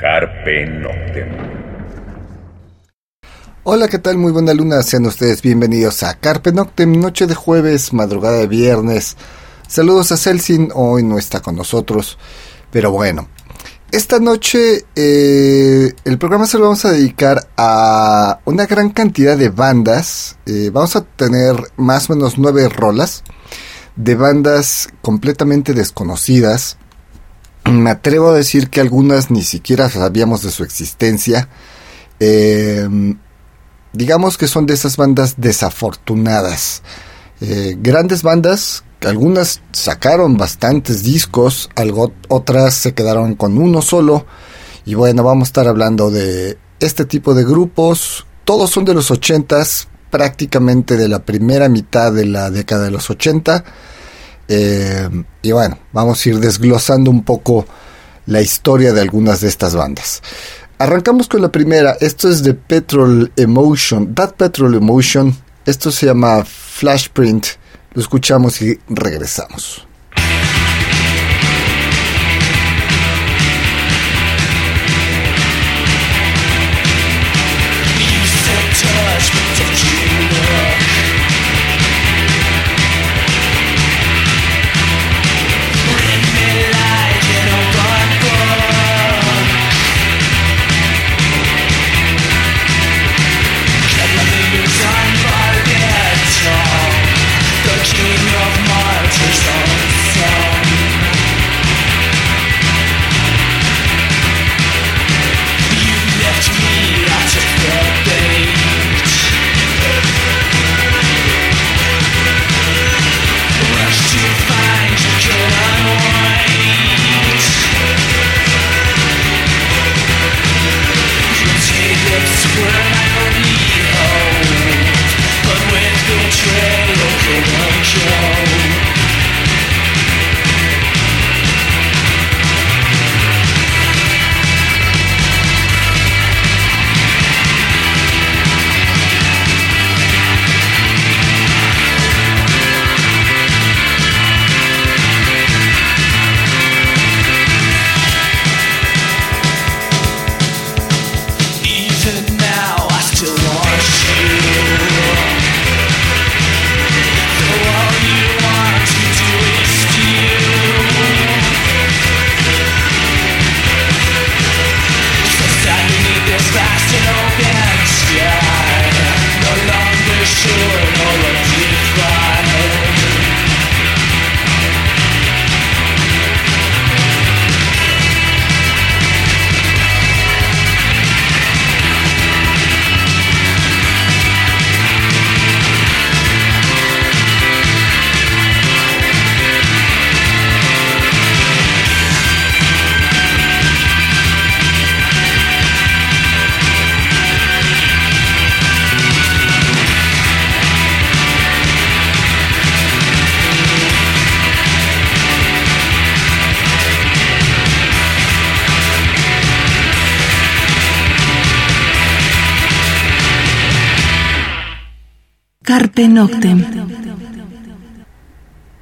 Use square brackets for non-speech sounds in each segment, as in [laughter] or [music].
Carpe Noctem. Hola, ¿qué tal? Muy buena luna. Sean ustedes bienvenidos a Carpe Noctem, noche de jueves, madrugada de viernes. Saludos a Celsin, hoy no está con nosotros, pero bueno. Esta noche eh, el programa se lo vamos a dedicar a una gran cantidad de bandas. Eh, vamos a tener más o menos nueve rolas de bandas completamente desconocidas. Me atrevo a decir que algunas ni siquiera sabíamos de su existencia. Eh, digamos que son de esas bandas desafortunadas. grandes bandas algunas sacaron bastantes discos, algo, otras se quedaron con uno solo. Y bueno, vamos a estar hablando de este tipo de grupos. Todos son de los ochentas, prácticamente de la primera mitad de la década de los 80. Eh, y bueno, vamos a ir desglosando un poco la historia de algunas de estas bandas. Arrancamos con la primera. Esto es de Petrol Emotion. That Petrol Emotion. Esto se llama Flashprint. Lo escuchamos y regresamos.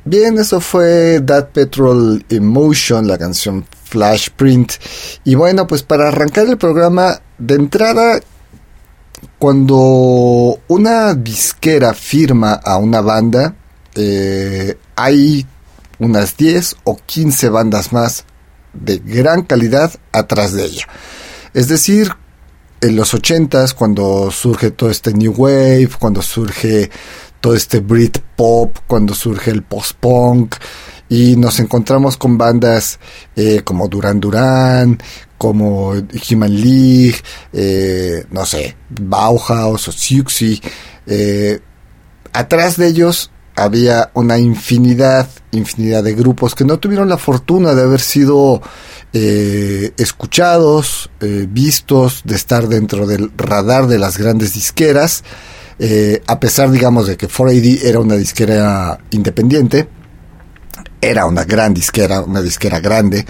Bien, eso fue That Petrol Emotion, la canción Flash Print. Y bueno, pues para arrancar el programa, de entrada, cuando una disquera firma a una banda, eh, hay unas 10 o 15 bandas más de gran calidad atrás de ella. Es decir, en los 80s, cuando surge todo este New Wave, cuando surge todo este Brit Pop, cuando surge el post-punk, y nos encontramos con bandas eh, como Duran Duran, como Human League, eh, no sé, Bauhaus o Siouxsie, eh, atrás de ellos había una infinidad, infinidad de grupos que no tuvieron la fortuna de haber sido eh, escuchados, eh, vistos, de estar dentro del radar de las grandes disqueras, eh, a pesar, digamos, de que 4AD era una disquera independiente, era una gran disquera, una disquera grande.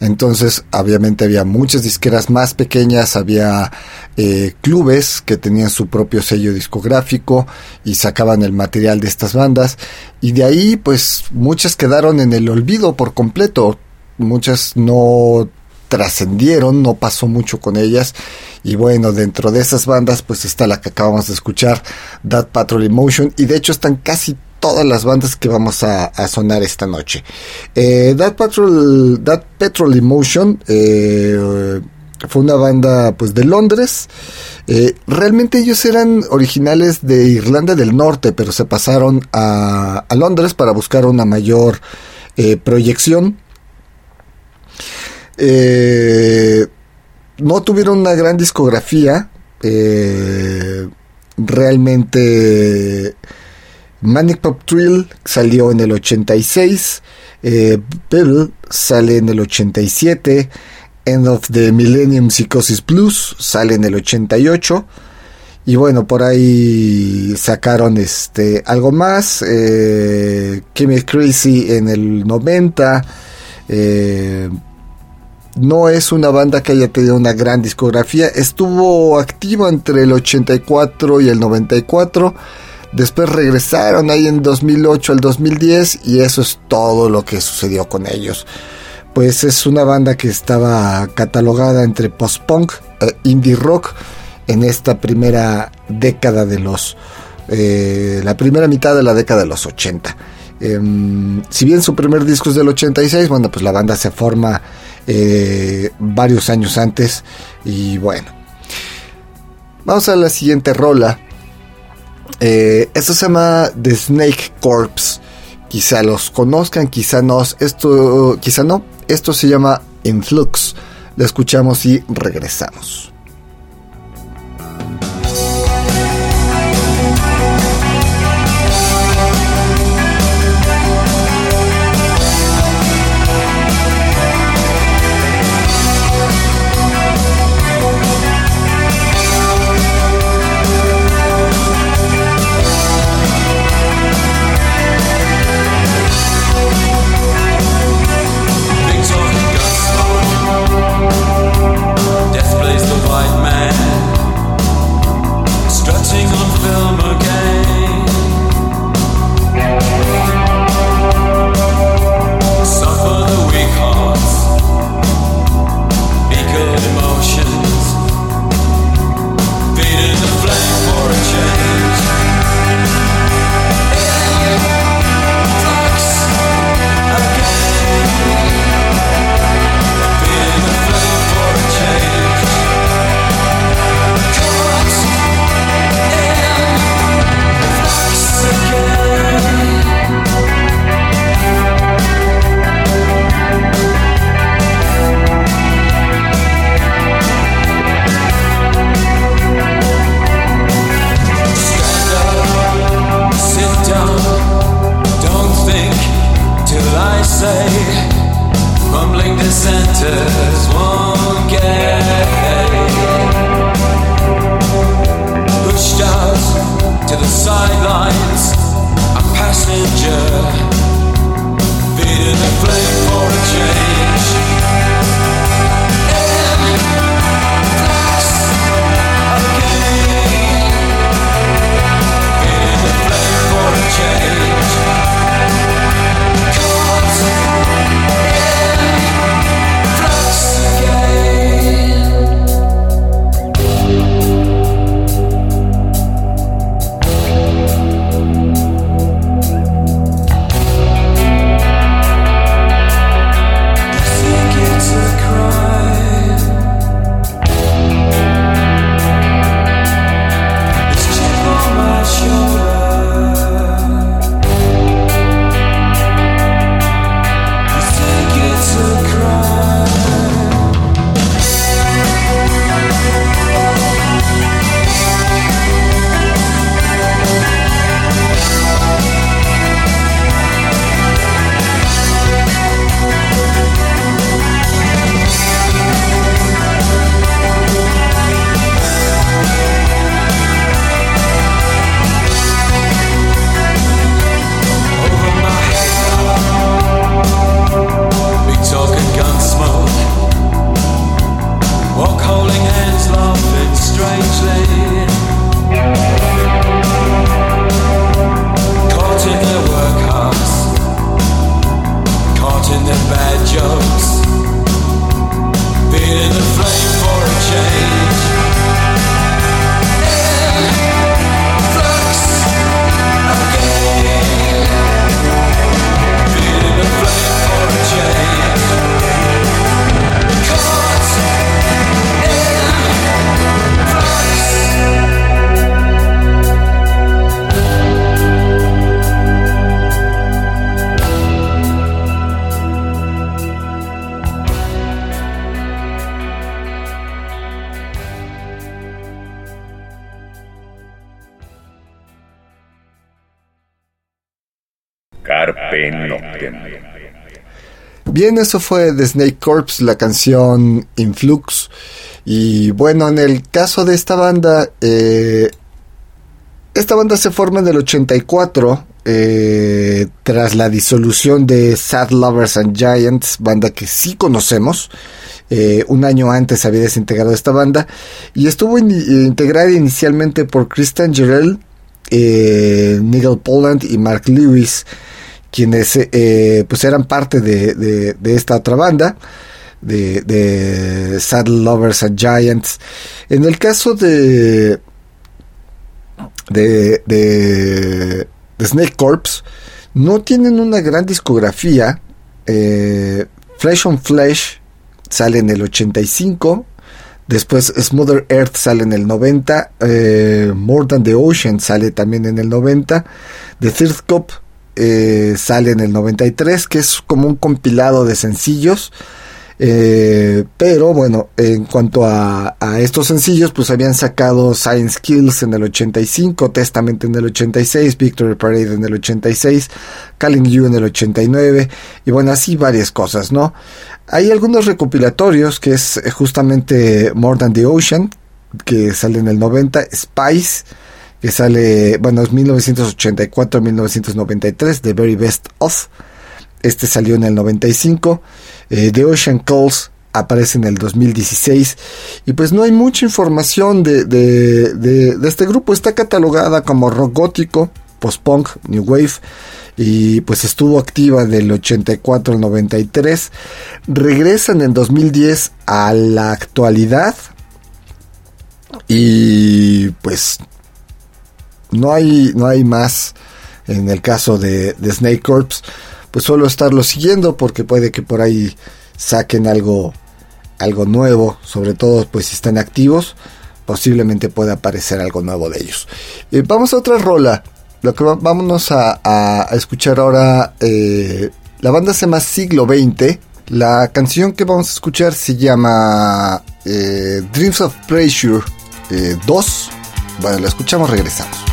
Entonces, obviamente había muchas disqueras más pequeñas, había eh, clubes que tenían su propio sello discográfico y sacaban el material de estas bandas. Y de ahí, pues, muchas quedaron en el olvido por completo. Muchas no trascendieron, no pasó mucho con ellas. Y bueno, dentro de esas bandas, pues está la que acabamos de escuchar, That Patrol Emotion. Y de hecho están casi todas las bandas que vamos a, sonar esta noche. Eh, That Patrol, That Petrol Emotion eh, fue una banda pues de Londres. Eh, realmente ellos eran originales de Irlanda del Norte, pero se pasaron a, a Londres para buscar una mayor proyección. no tuvieron una gran discografía. realmente Manic Pop Thrill salió en el 86, eh, Bill sale en el 87, End of the Millennium Psychosis Blues sale en el 88 y bueno por ahí sacaron este algo más eh, Crazy en el 90 eh, no es una banda que haya tenido una gran discografía. Estuvo activo entre el 84 y el 94 Después regresaron ahí en 2008 al 2010 y eso es todo lo que sucedió con ellos. Pues es una banda que estaba catalogada entre post-punk, e indie rock en esta primera década de los... Eh, la primera mitad de la década de los 80. Em, si bien su primer disco es del 86, bueno, pues la banda se forma eh, varios años antes y bueno. Vamos a la siguiente rola eh, esto se llama The Snake Corpse. Quizá los conozcan, quizá no. Esto, quizá no. Esto se llama Influx. Lo escuchamos y regresamos. Bien, eso fue de Snake Corps, la canción Influx. Y bueno, en el caso de esta banda, eh, esta banda se forma en el 84, eh, tras la disolución de Sad Lovers and Giants, banda que sí conocemos. Eh, un año antes había desintegrado esta banda y estuvo integrada inicialmente por Christian Jarrell, Nigel Poland y Mark Lewis quienes eh, pues eran parte de, esta otra banda de, de Saddle Lovers and Giants. En el caso de de, de, Snake Corps no tienen una gran discografía eh, Flesh on Flesh sale en el 85 Después Smother Earth sale en el 90, eh, More Than the Ocean sale también en el 90, The Third Cup eh, sale en el 93, que es como un compilado de sencillos. Eh, pero bueno, en cuanto a, estos sencillos, pues habían sacado Science Kills en el 85, Testament en el 86, Victory Parade en el 86, Calling You en el 89, y bueno, así varias cosas, ¿no? Hay algunos recopilatorios, que es eh, justamente More Than the Ocean, que sale en el 90, Spice, que sale, bueno, es 1984-1993, The Very Best Of. Este salió en el 95. Eh, The Ocean Calls aparece en el 2016. Y pues no hay mucha información de, de, de, este grupo. Está catalogada como rock gótico, post-punk, new wave. Y pues estuvo activa del 84 al 93. Regresan en 2010 a la actualidad. Y pues no hay, no hay más en el caso de, Snake Corps, pues solo estarlo siguiendo porque puede que por ahí saquen algo, algo nuevo, sobre todo pues si están activos, posiblemente pueda aparecer algo nuevo de ellos. Eh, vamos a otra rola, lo que vámonos a, escuchar ahora, eh, la banda se llama Siglo XX, la canción que vamos a escuchar se llama eh, Dreams of Pressure 2, bueno, la escuchamos, regresamos.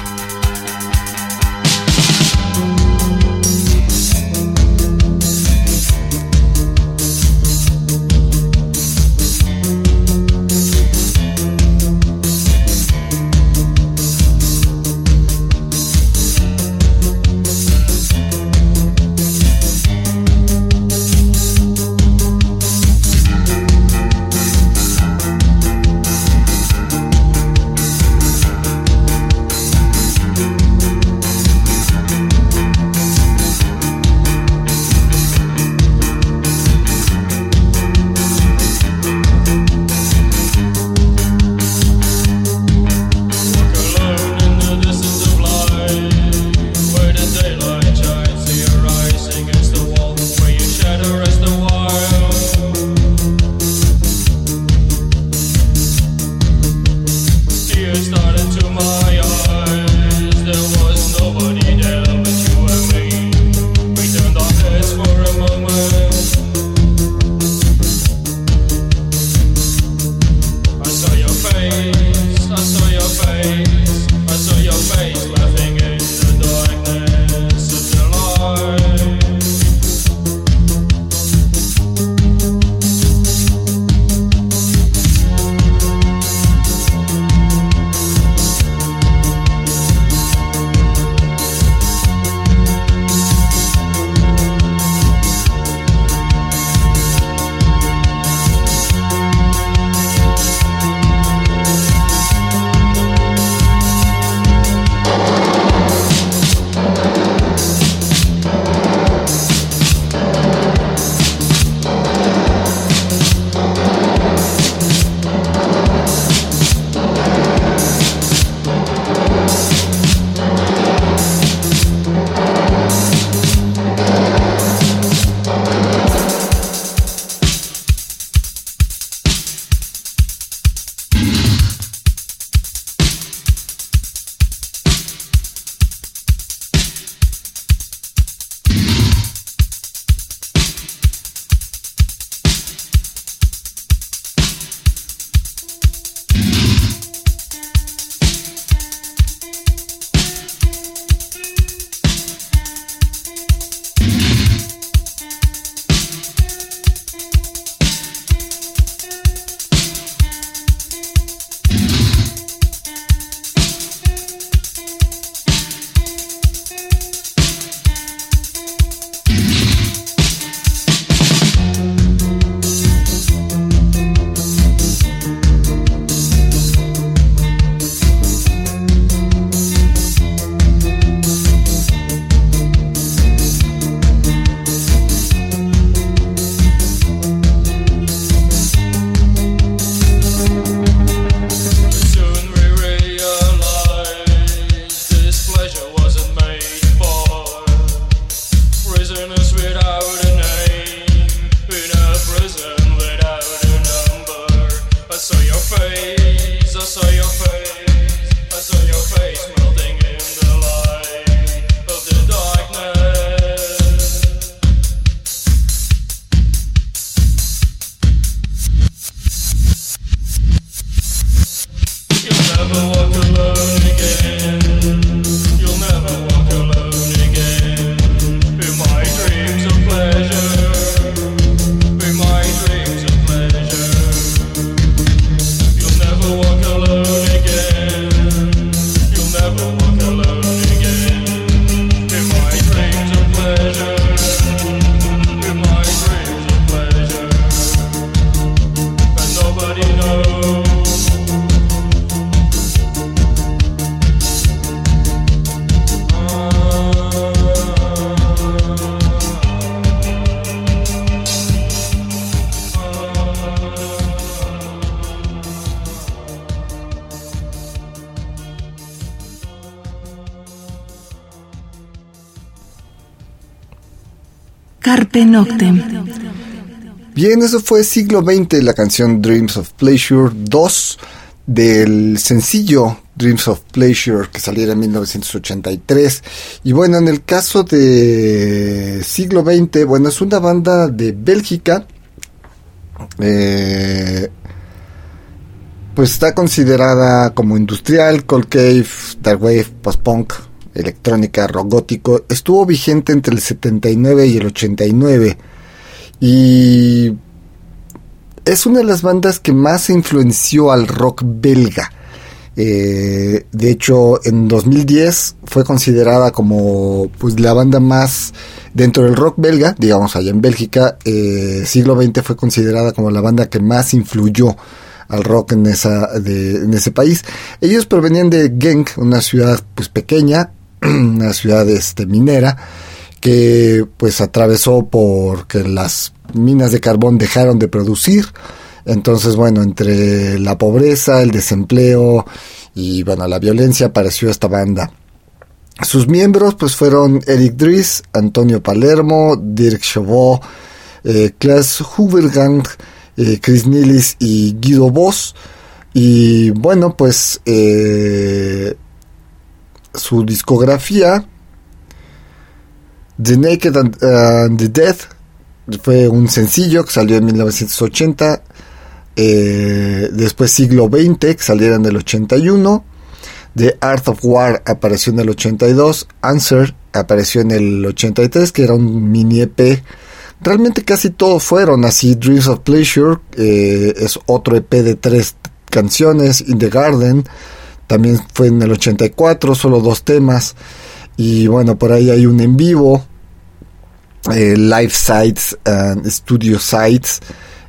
Carpe. Bien, eso fue siglo XX, la canción Dreams of Pleasure 2 del sencillo Dreams of Pleasure que saliera en 1983. Y bueno, en el caso de siglo XX, bueno, es una banda de Bélgica. Eh, pues está considerada como industrial, cold cave, dark wave, post-punk, electrónica, rock gótico. Estuvo vigente entre el 79 y el 89. Y es una de las bandas que más influenció al rock belga. Eh, de hecho, en 2010 fue considerada como pues la banda más dentro del rock belga, digamos allá en Bélgica, eh, siglo XX fue considerada como la banda que más influyó al rock en esa en ese país. Ellos provenían de Genk, una ciudad pues pequeña, una ciudad este minera que pues atravesó porque las minas de carbón dejaron de producir. Entonces, bueno, entre la pobreza, el desempleo y bueno, la violencia apareció esta banda. Sus miembros pues fueron Eric Dries, Antonio Palermo, Dirk Chabot, eh, Klaas Hubergang, eh, Chris Nilis y Guido Voss. Y bueno, pues eh, su discografía The Naked and, the Death fue un sencillo que salió en 1980. Eh, después siglo XX, que saliera en el 81. The Art of War apareció en el 82. Answer apareció en el 83, que era un mini EP. Realmente casi todos fueron así. Dreams of Pleasure eh, es otro EP de tres canciones. In the Garden también fue en el 84, solo dos temas. Y bueno, por ahí hay un en vivo eh, Live Sites and Studio Sites,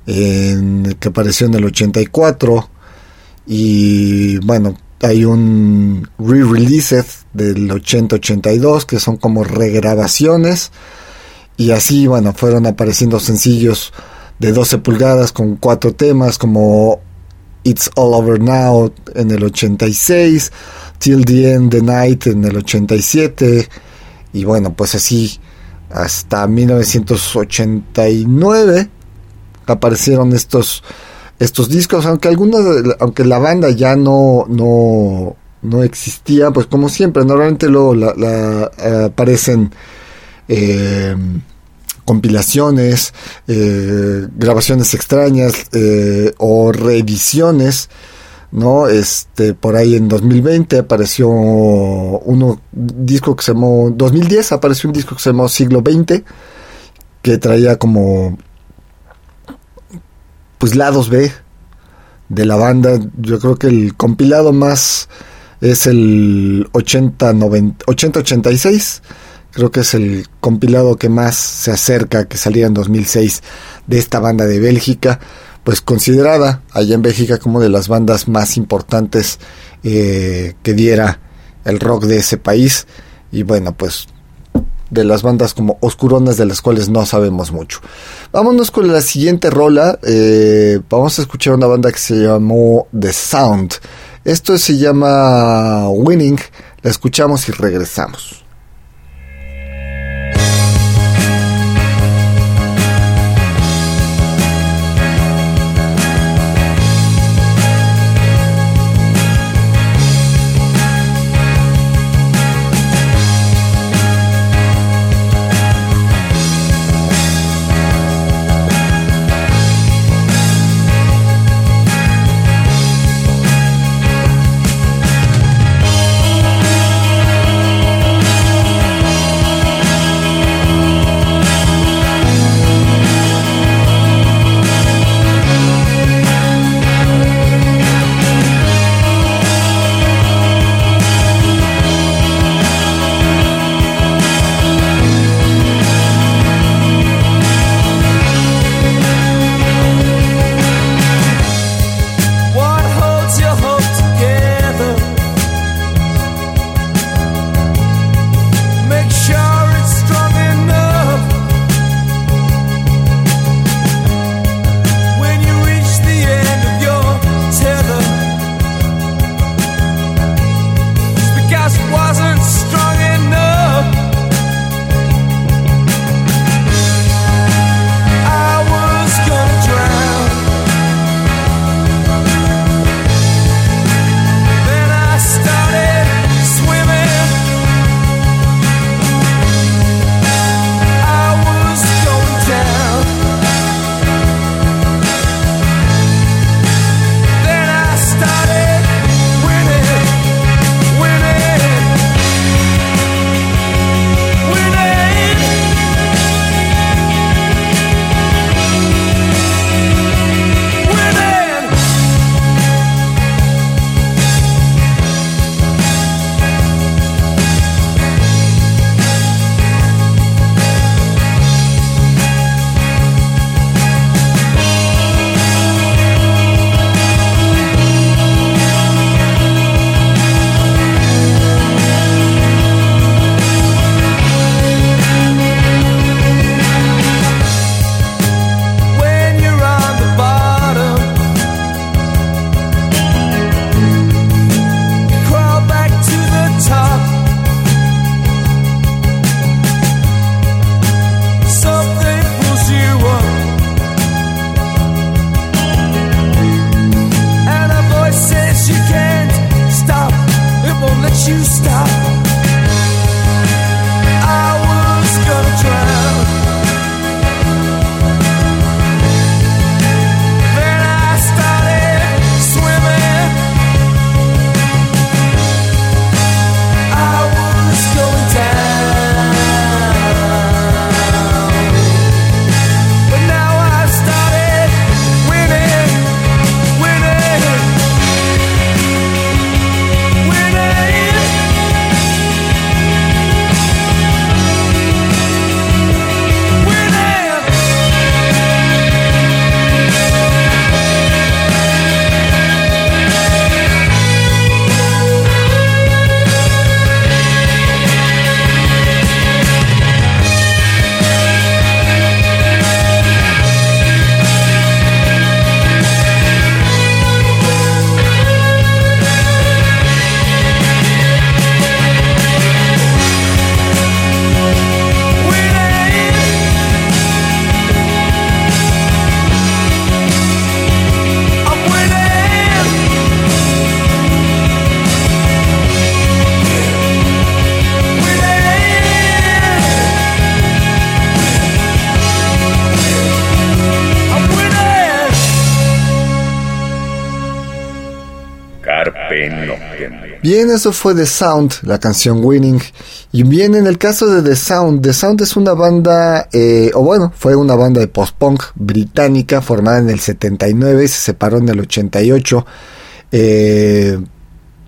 que apareció en el 84. Y bueno, hay un re-release del 80-82 que son como regrabaciones. Y así, bueno, fueron apareciendo sencillos de 12 pulgadas con cuatro temas como It's All Over Now en el 86, Till the End the Night en el 87. Y bueno, pues así hasta 1989 aparecieron estos estos discos aunque algunos aunque la banda ya no no no existía pues como siempre normalmente luego la, aparecen eh, compilaciones eh, grabaciones extrañas eh, o reediciones ¿no? Este, por ahí en 2020 apareció uno disco que se llamó 2010 apareció un disco que se llamó Siglo XX que traía como pues lados B de la banda. Yo creo que el compilado más es el 80 90 80 86. Creo que es el compilado que más se acerca que salía en 2006 de esta banda de Bélgica pues considerada allá en Bélgica como de las bandas más importantes eh, que diera el rock de ese país y bueno pues de las bandas como oscuronas de las cuales no sabemos mucho. Vámonos con la siguiente rola. Eh, vamos a escuchar una banda que se llamó The Sound. Esto se llama Winning. La escuchamos y regresamos. Bien, eso fue The Sound, la canción Winning. Y bien, en el caso de The Sound, The Sound es una banda, eh, o bueno, fue una banda de post-punk británica formada en el 79 y se separó en el 88. Eh,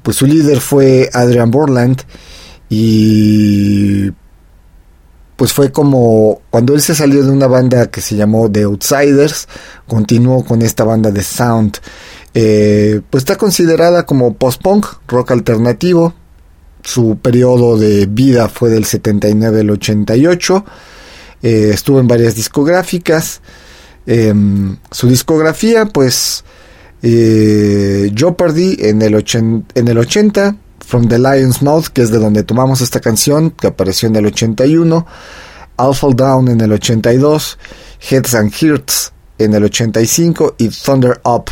pues su líder fue Adrian Borland y pues fue como cuando él se salió de una banda que se llamó The Outsiders, continuó con esta banda de Sound. Eh, pues está considerada como post-punk, rock alternativo. Su periodo de vida fue del 79 al 88. Eh, estuvo en varias discográficas. Em, su discografía, pues, eh, Jeopardy en el, en el 80, From the Lion's Mouth, que es de donde tomamos esta canción, que apareció en el 81, I'll Fall Down en el 82, Heads and Hearts en el 85 y Thunder Up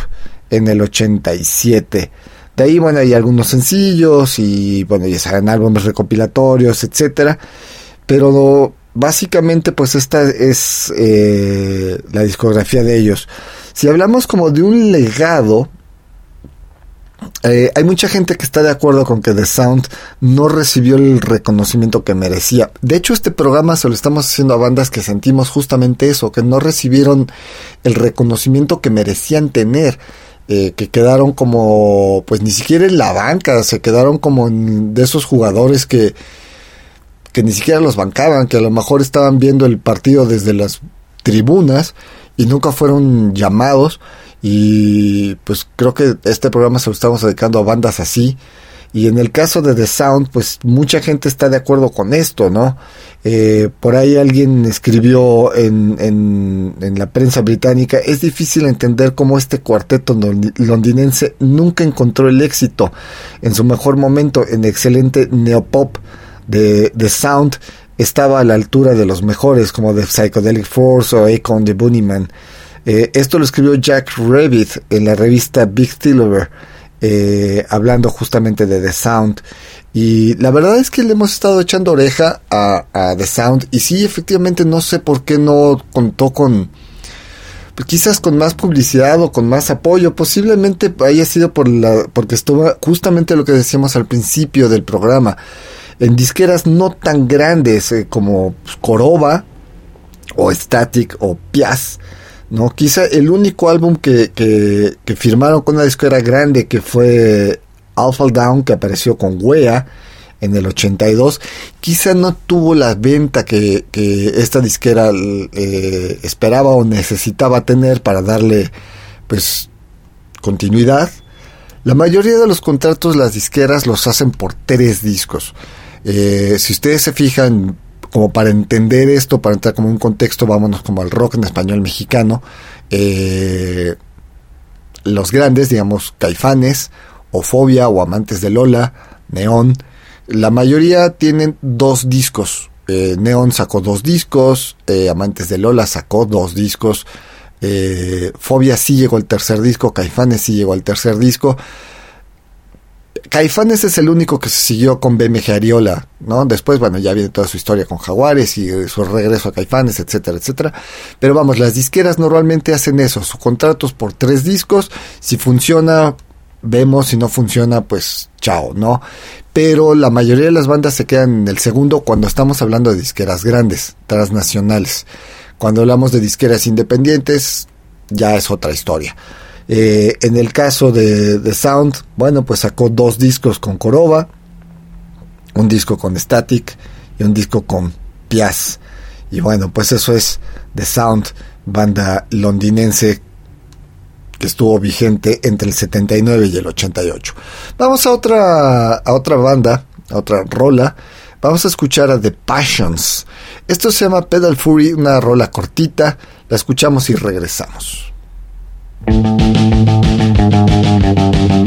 en el 87. De ahí, bueno, hay algunos sencillos y, bueno, ya saben, álbumes recopilatorios, etcétera. Pero básicamente, pues esta es eh, la discografía de ellos. Si hablamos como de un legado, eh, hay mucha gente que está de acuerdo con que The Sound no recibió el reconocimiento que merecía. De hecho, este programa se lo estamos haciendo a bandas que sentimos justamente eso, que no recibieron el reconocimiento que merecían tener. Eh, que quedaron como, pues ni siquiera en la banca, se quedaron como de esos jugadores que, que ni siquiera los bancaban, que a lo mejor estaban viendo el partido desde las tribunas y nunca fueron llamados y pues creo que este programa se lo estamos dedicando a bandas así. Y en el caso de The Sound, pues mucha gente está de acuerdo con esto, ¿no? Eh, por ahí alguien escribió en, en, en, la prensa británica, es difícil entender cómo este cuarteto londinense nunca encontró el éxito en su mejor momento en excelente neopop de The Sound estaba a la altura de los mejores como The Psychedelic Force o Akon the Bunnyman. Eh, esto lo escribió Jack Rabbit en la revista Big Thilover, eh, hablando justamente de The Sound. Y la verdad es que le hemos estado echando oreja a, The Sound. Y sí, efectivamente, no sé por qué no contó con. Quizás con más publicidad o con más apoyo. Posiblemente haya sido por la, porque estuvo justamente lo que decíamos al principio del programa. En disqueras no tan grandes eh, como Coroba o Static o Piaz ¿no? Quizá el único álbum que, que, firmaron con una disquera grande que fue Alpha Down, que apareció con Wea en el 82, quizá no tuvo la venta que, esta disquera eh, esperaba o necesitaba tener para darle pues continuidad. La mayoría de los contratos las disqueras los hacen por tres discos. Eh, si ustedes se fijan, como para entender esto, para entrar como un contexto, vámonos como al rock en español mexicano. Eh, los grandes, digamos, Caifanes, o Fobia, o Amantes de Lola, Neón, la mayoría tienen dos discos. Eh, Neón sacó dos discos, eh, Amantes de Lola sacó dos discos, Fobia sí llegó al tercer disco, Caifanes sí llegó al tercer disco. Caifanes es el único que se siguió con BMG Ariola, ¿no? Después, bueno, ya viene toda su historia con Jaguares y su regreso a Caifanes, etcétera, etcétera. Pero vamos, las disqueras normalmente hacen eso, sus contratos por tres discos, si funciona, vemos, si no funciona, pues chao, ¿no? Pero la mayoría de las bandas se quedan en el segundo cuando estamos hablando de disqueras grandes, transnacionales. Cuando hablamos de disqueras independientes, ya es otra historia. Eh, en el caso de, Sound, bueno, pues sacó dos discos con Coroba, un disco con Static y un disco con Piaz. Y bueno, pues eso es The Sound, banda londinense que estuvo vigente entre el 79 y el 88. Vamos a otra, a otra banda, a otra rola. Vamos a escuchar a The Passions. Esto se llama Pedal Fury, una rola cortita. La escuchamos y regresamos. Thank you.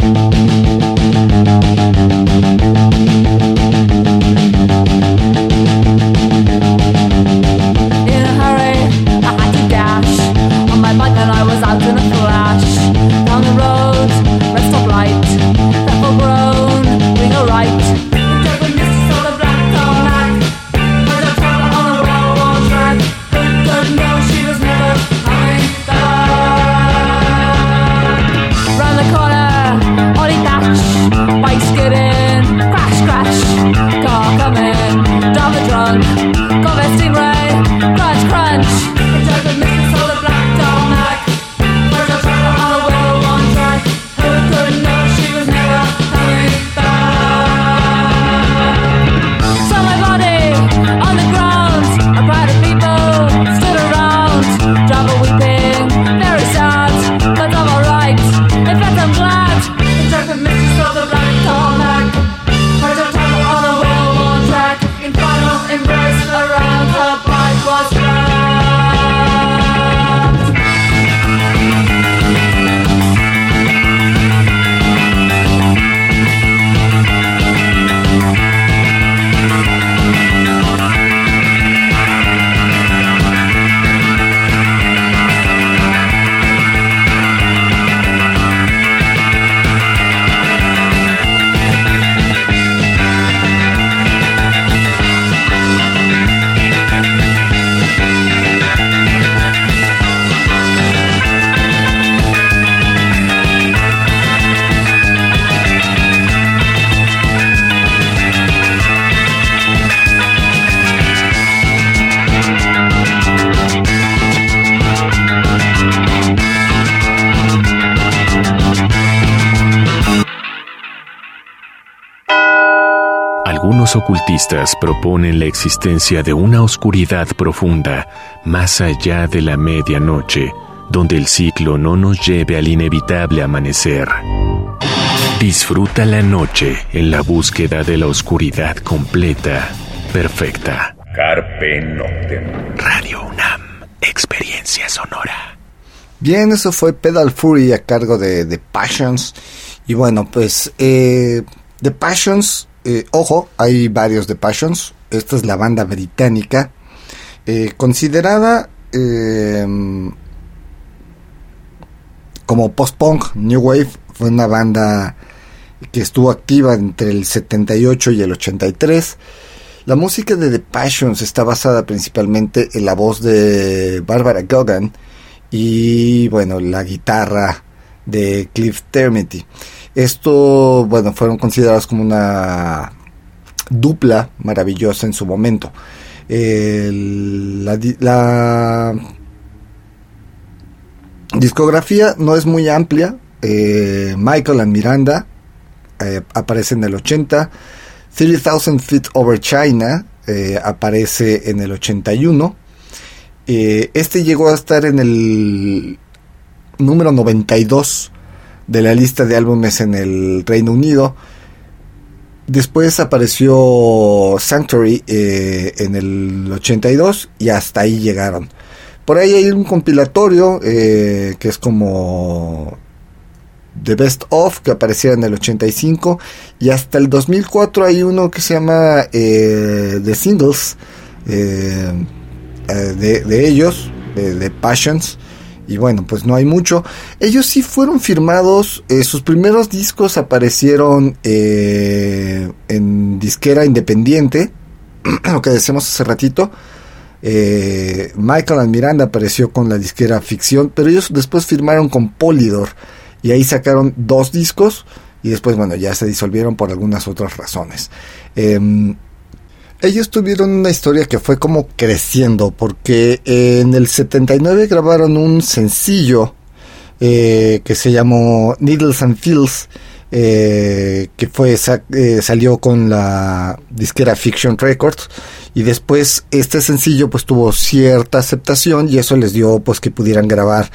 Ocultistas proponen la existencia de una oscuridad profunda más allá de la medianoche, donde el ciclo no nos lleve al inevitable amanecer. Disfruta la noche en la búsqueda de la oscuridad completa, perfecta. Carpe Noctem. Radio UNAM, experiencia sonora. Bien, eso fue Pedal Fury a cargo de The Passions. Y bueno, pues eh, The Passions eh, ojo, hay varios de Passions. Esta es la banda británica. Eh, considerada eh, como post-punk, New Wave, fue una banda que estuvo activa entre el 78 y el 83. La música de The Passions está basada principalmente en la voz de Barbara Gogan y bueno, la guitarra de Cliff Termity. Esto, bueno, fueron considerados como una dupla maravillosa en su momento. la, discografía no es muy amplia. Eh, Michael and Miranda eh, aparece en el 80. 30,000 Feet Over China eh, aparece en el 81. este llegó a estar en el número 92 de la lista de álbumes en el Reino Unido. Después apareció Sanctuary eh, en el 82 y hasta ahí llegaron. Por ahí hay un compilatorio eh, que es como The Best Of que aparecía en el 85 y hasta el 2004 hay uno que se llama eh, The Singles de, de, ellos, de Passions y bueno, pues no hay mucho. Ellos sí fueron firmados, eh, sus primeros discos aparecieron eh, en disquera independiente, [clears throat] lo que decíamos hace ratito. Eh, Michael and Miranda apareció con la disquera Ficción, pero ellos después firmaron con Polydor y ahí sacaron dos discos y después, bueno, ya se disolvieron por algunas otras razones. Ellos tuvieron una historia que fue como creciendo, porque en el 79 grabaron un sencillo eh, que se llamó Needles and Fields, eh, que fue eh, salió con la disquera Fiction Records y después este sencillo pues tuvo cierta aceptación y eso les dio pues que pudieran grabar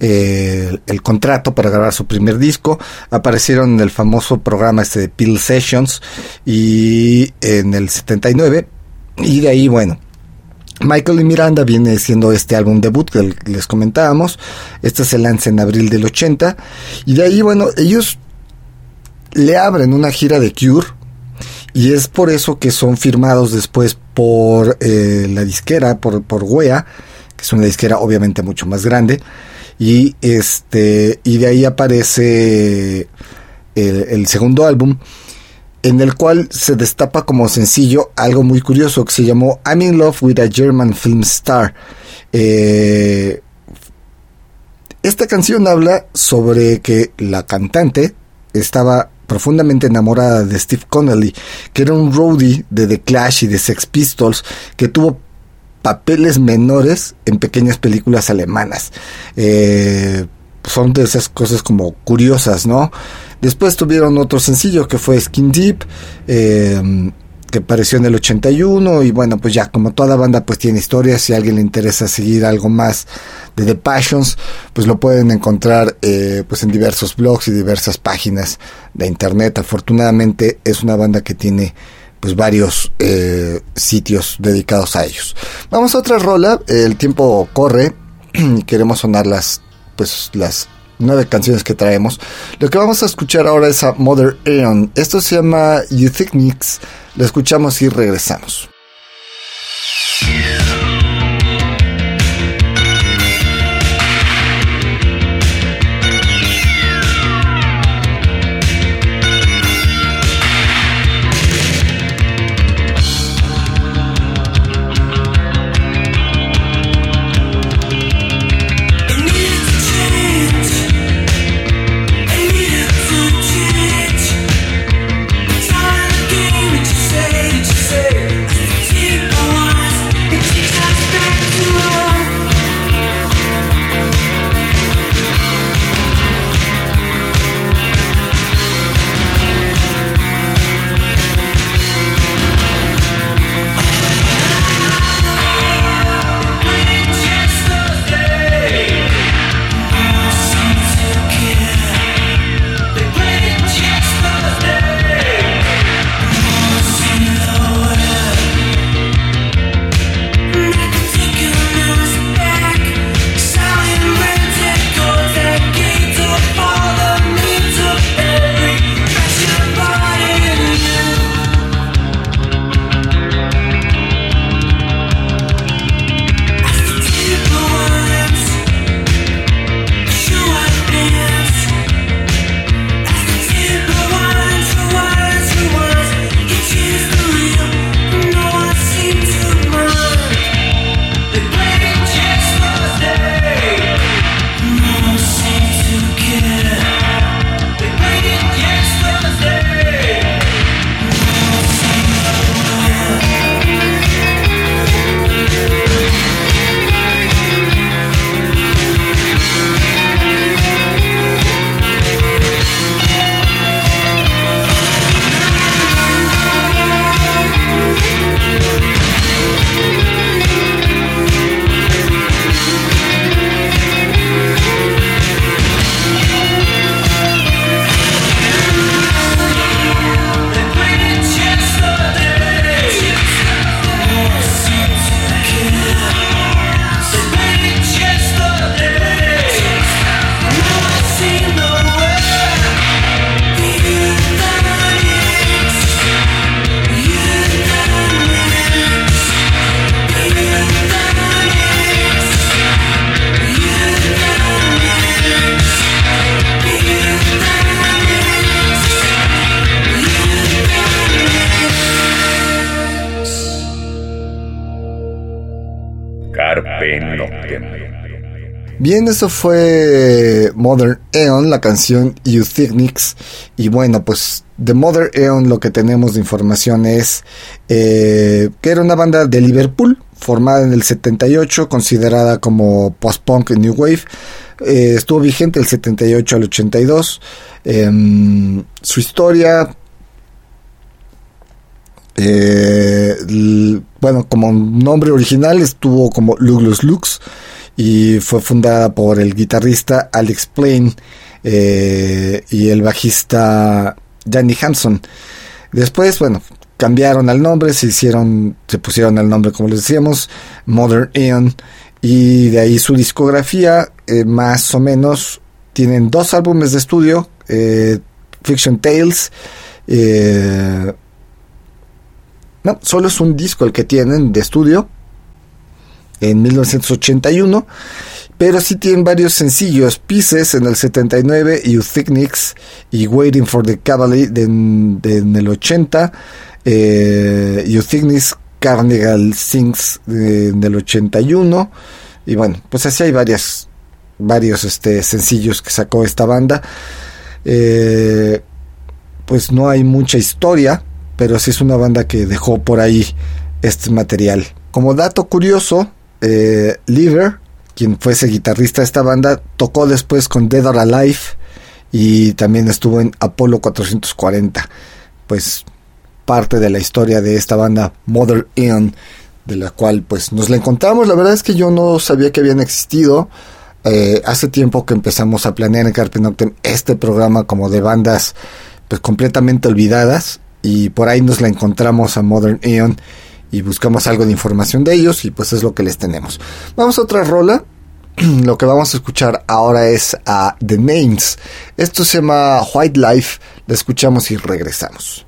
eh, el contrato para grabar su primer disco aparecieron en el famoso programa este de Peel Sessions y en el 79 y de ahí bueno Michael y Miranda viene siendo este álbum debut que les comentábamos. Este se lanza en abril del 80. Y de ahí, bueno, ellos le abren una gira de Cure y es por eso que son firmados después por eh, la disquera, por, por que es una disquera obviamente mucho más grande, y este, y de ahí aparece el, el, segundo álbum, en el cual se destapa como sencillo algo muy curioso que se llamó I'm in Love with a German Film Star. Eh, esta canción habla sobre que la cantante estaba profundamente enamorada de Steve Connelly, que era un roadie de The Clash y de Sex Pistols, que tuvo papeles menores en pequeñas películas alemanas. Eh, son de esas cosas como curiosas, ¿no? Después tuvieron otro sencillo que fue Skin Deep, eh, que apareció en el 81 y bueno, pues ya como toda banda pues tiene historias, si a alguien le interesa seguir algo más de The Passions, pues lo pueden encontrar eh, pues en diversos blogs y diversas páginas de internet. Afortunadamente es una banda que tiene pues varios eh, sitios dedicados a ellos. Vamos a otra rola, el tiempo corre [clears throat] y queremos sonar las pues las nueve canciones que traemos. Lo que vamos a escuchar ahora es a Mother Aeon. Esto se llama You Think Mix. Lo escuchamos y regresamos. Bien, eso fue Modern Eon, la canción Euthygnics. Y bueno, pues de Modern Eon lo que tenemos de información es eh, que era una banda de Liverpool, formada en el 78, considerada como post-punk New Wave. Eh, estuvo vigente del 78 al 82. Em, su historia eh, bueno, como nombre original estuvo como Luglus Lux y fue fundada por el guitarrista Alex Plain eh, y el bajista Danny Hanson. Después, bueno, cambiaron el nombre, se hicieron, se pusieron el nombre como les decíamos, Modern Eon, y de ahí su discografía, eh, más o menos, tienen dos álbumes de estudio, eh, Fiction Tales, no, solo es un disco el que tienen de estudio, en 1981, pero sí tienen varios sencillos, Pieces en el 79, Euthygnics y Waiting for the Cavalry en el 80, eh, Euthygnics Carnival Sings en el 81, y bueno, pues así hay varias, varios este, sencillos que sacó esta banda. Eh, pues no hay mucha historia, pero sí es una banda que dejó por ahí este material. Como dato curioso, eh, Liver, quien fuese guitarrista de esta banda, tocó después con Dead or Alive y también estuvo en Apolo 440. Pues parte de la historia de esta banda Mother Ian, de la cual pues nos la encontramos. La verdad es que yo no sabía que habían existido. Eh, hace tiempo que empezamos a planear en Carpe Noctem este programa como de bandas pues completamente olvidadas y por ahí nos la encontramos a Modern Eon y buscamos algo de información de ellos y pues es lo que les tenemos. Vamos a otra rola. [clears throat] Lo que vamos a escuchar ahora es a The Names. Esto se llama White Life. La escuchamos y regresamos.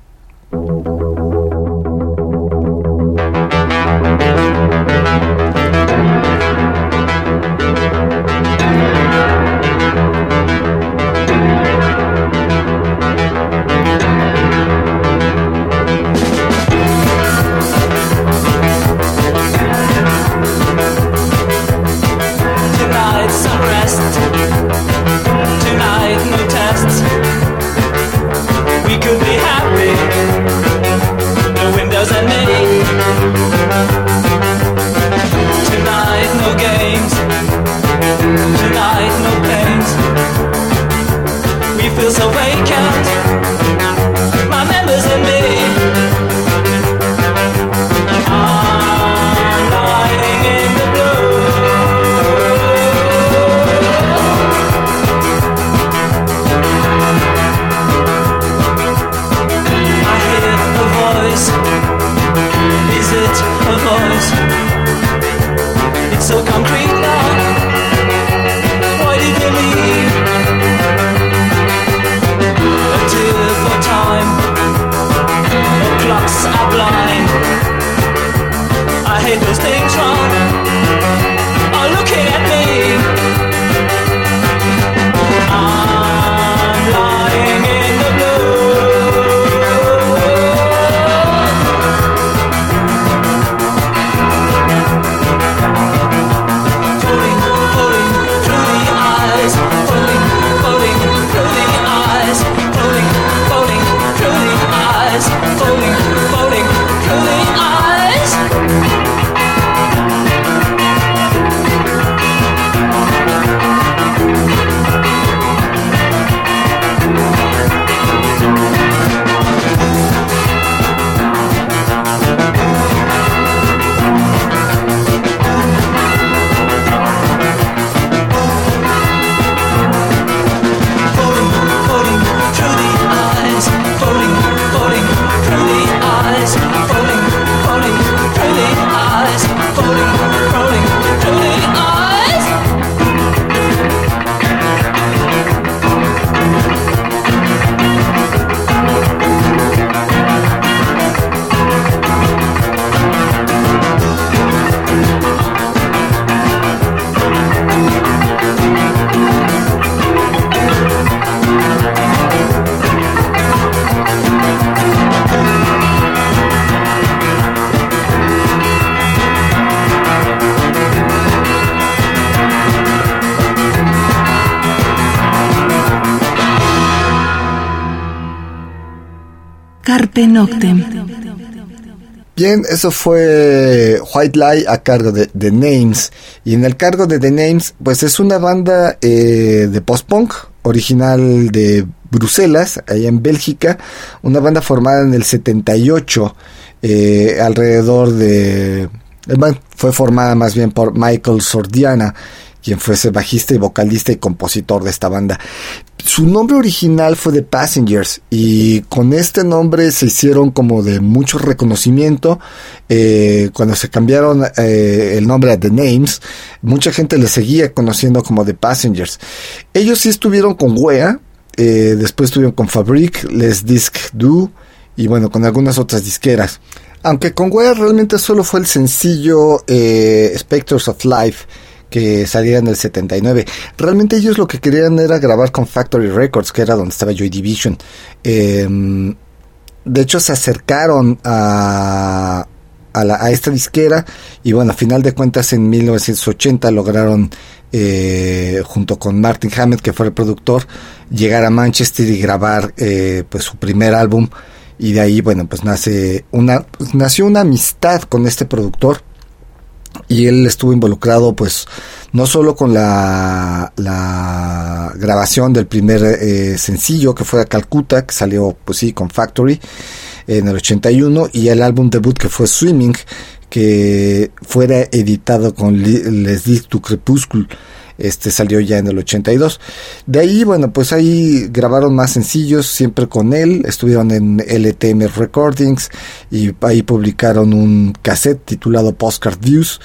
Bien, eso fue White Lie a cargo de The Names. Y en el cargo de The Names, pues es una banda eh, de post-punk original de Bruselas, allá en Bélgica. Una banda formada en el 78, eh, alrededor de... Eh, fue formada más bien por Michael Sordiana quien fuese bajista y vocalista y compositor de esta banda. Su nombre original fue The Passengers y con este nombre se hicieron como de mucho reconocimiento. Eh, cuando se cambiaron eh, el nombre a The Names, mucha gente le seguía conociendo como The Passengers. Ellos sí estuvieron con Wea, eh, después estuvieron con Fabric, Les Disc Do y bueno, con algunas otras disqueras. Aunque con Wea realmente solo fue el sencillo Spectres of Life que salía en el 79. Realmente ellos lo que querían era grabar con Factory Records, que era donde estaba Joy Division. Em, de hecho, se acercaron a, a, esta disquera y bueno, a final de cuentas en 1980 lograron eh, junto con Martin Hammett, que fue el productor, llegar a Manchester y grabar eh, pues su primer álbum y de ahí bueno pues nace una nació una amistad con este productor y él estuvo involucrado pues no solo con la, grabación del primer eh, sencillo que fue a Calcuta, que salió pues sí con Factory en el 81 y el álbum debut que fue Swimming que fuera editado con Les Dis tu Crepúsculo este salió ya en el 82. De ahí, bueno, pues ahí grabaron más sencillos, siempre con él, estuvieron en LTM Recordings y ahí publicaron un cassette titulado Postcard Views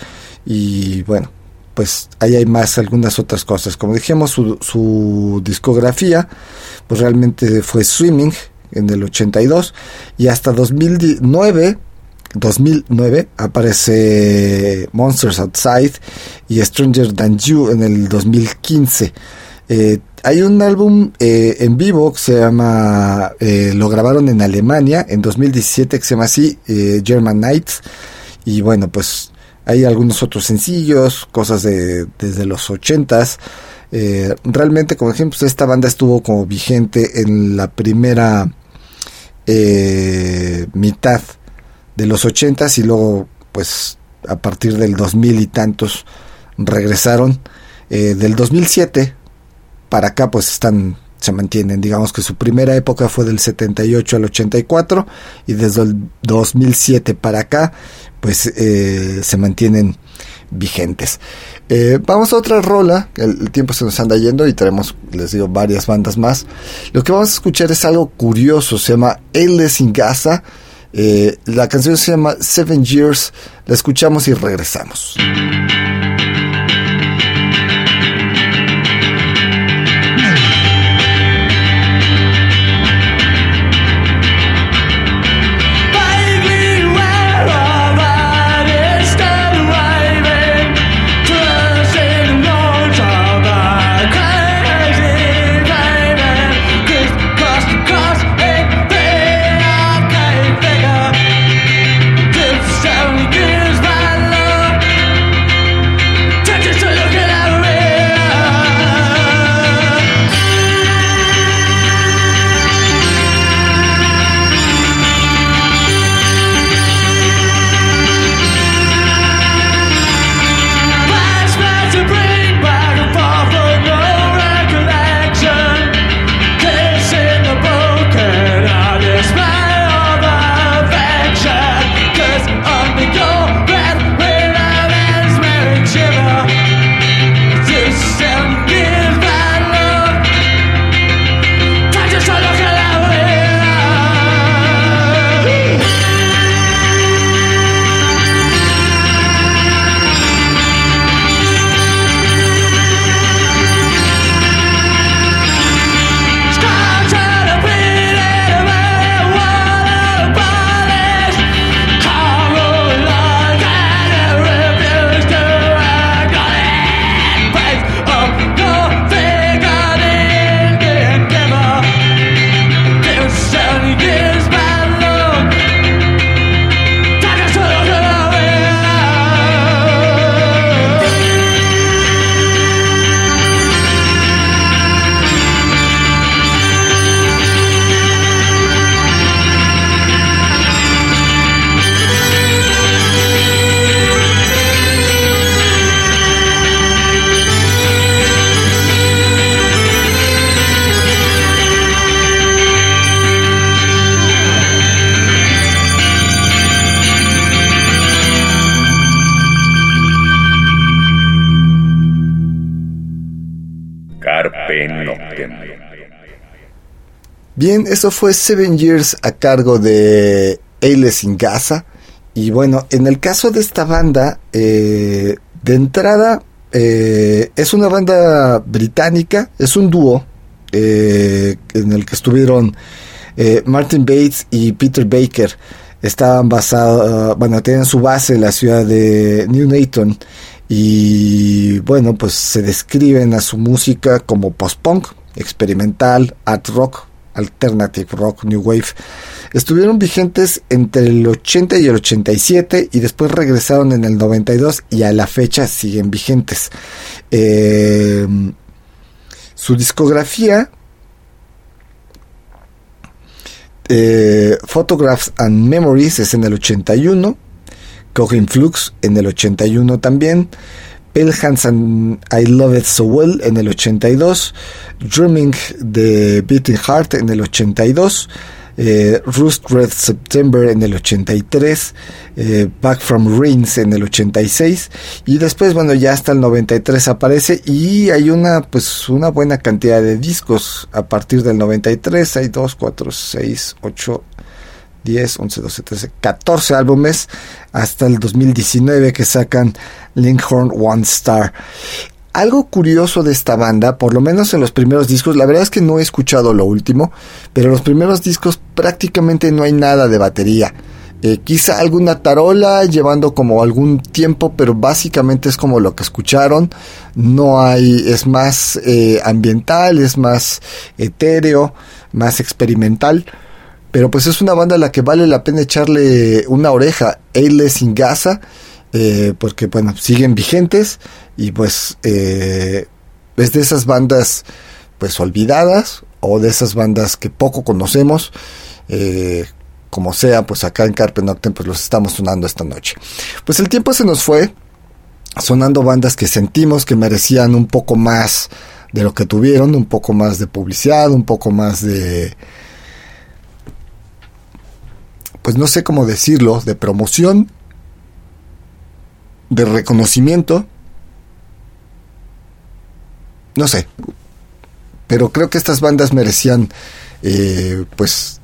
y bueno, pues ahí hay más algunas otras cosas. Como dijimos, su, discografía, pues realmente fue Swimming en el 82 y hasta 2009 2009 aparece Monsters Outside y Stranger Than You en el 2015. Eh, hay un álbum eh, en vivo que se llama, eh, lo grabaron en Alemania en 2017 que se llama así, German Nights. Y bueno, pues hay algunos otros sencillos, cosas de desde los ochentas. Eh, realmente, como ejemplo, esta banda estuvo como vigente en la primera mitad de los ochentas y luego, pues, a partir del 2000 y tantos regresaron. Eh, del 2007 para acá, pues están se mantienen. Digamos que su primera época fue del 78 al 84 y desde el 2007 para acá, pues eh, se mantienen vigentes. Eh, vamos a otra rola, el, tiempo se nos anda yendo y tenemos, les digo, varias bandas más. Lo que vamos a escuchar es algo curioso, se llama Endless in Gaza. Eh, la canción se llama Seven Years, la escuchamos y regresamos. Eso fue Seven Years a cargo de Ailes in Gaza. Y bueno, en el caso de esta banda, eh, de entrada, eh, es una banda británica, es un dúo eh, en el que estuvieron Martin Bates y Peter Baker. Estaban basados, bueno, tienen su base en la ciudad de New Newton y bueno, pues se describen a su música como post-punk, experimental, art rock, alternative rock, new wave. Estuvieron vigentes entre el 80 y el 87 y después regresaron en el 92 y a la fecha siguen vigentes. Eh, su discografía eh, Photographs and Memories es en el 81, Cohen Flux en el 81 también, Pale Hands and I Love It So Well en el 82, Dreaming de Beating Heart en el 82, eh, Rust Red September en el 83, eh, Back from Rains en el 86 y después bueno ya hasta el 93 aparece. Y hay una pues una buena cantidad de discos a partir del 93 hay 2, 4, 6, 8 10, 11, 12, 13, 14 álbumes hasta el 2019 que sacan Linkhorn One Star. Algo curioso de esta banda, por lo menos en los primeros discos, la verdad es que no he escuchado lo último, pero en los primeros discos prácticamente no hay nada de batería. Eh, quizá alguna tarola llevando como algún tiempo, pero básicamente es como lo que escucharon. No hay, es más eh, ambiental, es más etéreo, más experimental. Pero pues es una banda a la que vale la pena echarle una oreja. Ailes in Gaza, eh, porque bueno, siguen vigentes y pues eh, es de esas bandas pues olvidadas o de esas bandas que poco conocemos. Eh, como sea, pues acá en Carpe Noctem pues los estamos sonando esta noche. Pues el tiempo se nos fue sonando bandas que sentimos que merecían un poco más de lo que tuvieron, un poco más de publicidad, un poco más de pues no sé cómo decirlo, de promoción, de reconocimiento, no sé, pero creo que estas bandas merecían, eh, pues,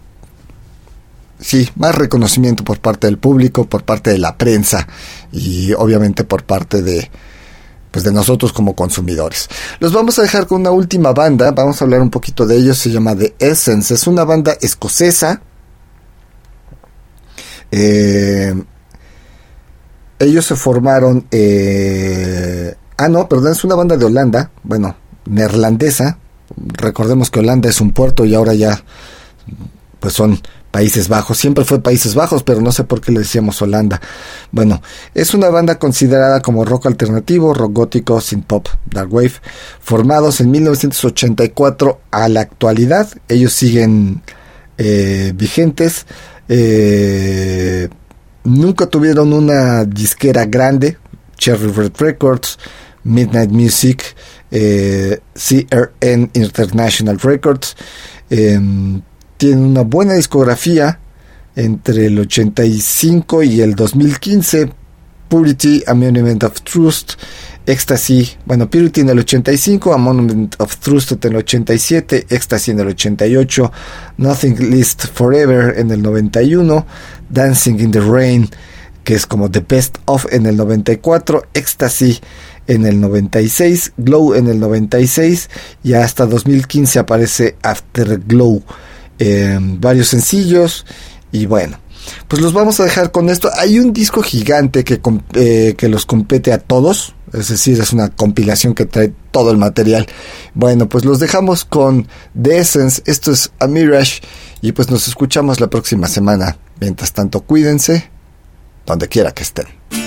sí, más reconocimiento por parte del público, por parte de la prensa y obviamente por parte de, pues de nosotros como consumidores. Los vamos a dejar con una última banda, vamos a hablar un poquito de ellos, se llama The Essence, es una banda escocesa, eh, ellos se formaron. Eh, ah, no, perdón, es una banda de Holanda. Bueno, neerlandesa. Recordemos que Holanda es un puerto y ahora ya. Pues son Países Bajos. Siempre fue Países Bajos, pero no sé por qué le decíamos Holanda. Bueno, es una banda considerada como rock alternativo, rock gótico, synth pop, dark wave, formados en 1984 a la actualidad. Ellos siguen eh, vigentes. Eh, nunca tuvieron una disquera grande, Cherry Red Records, Midnight Music, eh, CRN International Records. Em, tienen una buena discografía entre el 85 y el 2015. Purity, A Monument of Truth, Ecstasy, bueno, Purity en el 85, A Monument of Truth en el 87, Ecstasy en el 88, Nothing Least Forever en el 91, Dancing in the Rain, que es como The Best of en el 94, Ecstasy en el 96, Glow en el 96 y hasta 2015 aparece Afterglow. Eh, varios sencillos y bueno, pues los vamos a dejar con esto. Hay un disco gigante que, eh, que los compete a todos. Es decir, es una compilación que trae todo el material. Bueno, pues los dejamos con The Essence. Esto es A Mirage. Y pues nos escuchamos la próxima semana. Mientras tanto, cuídense donde quiera que estén.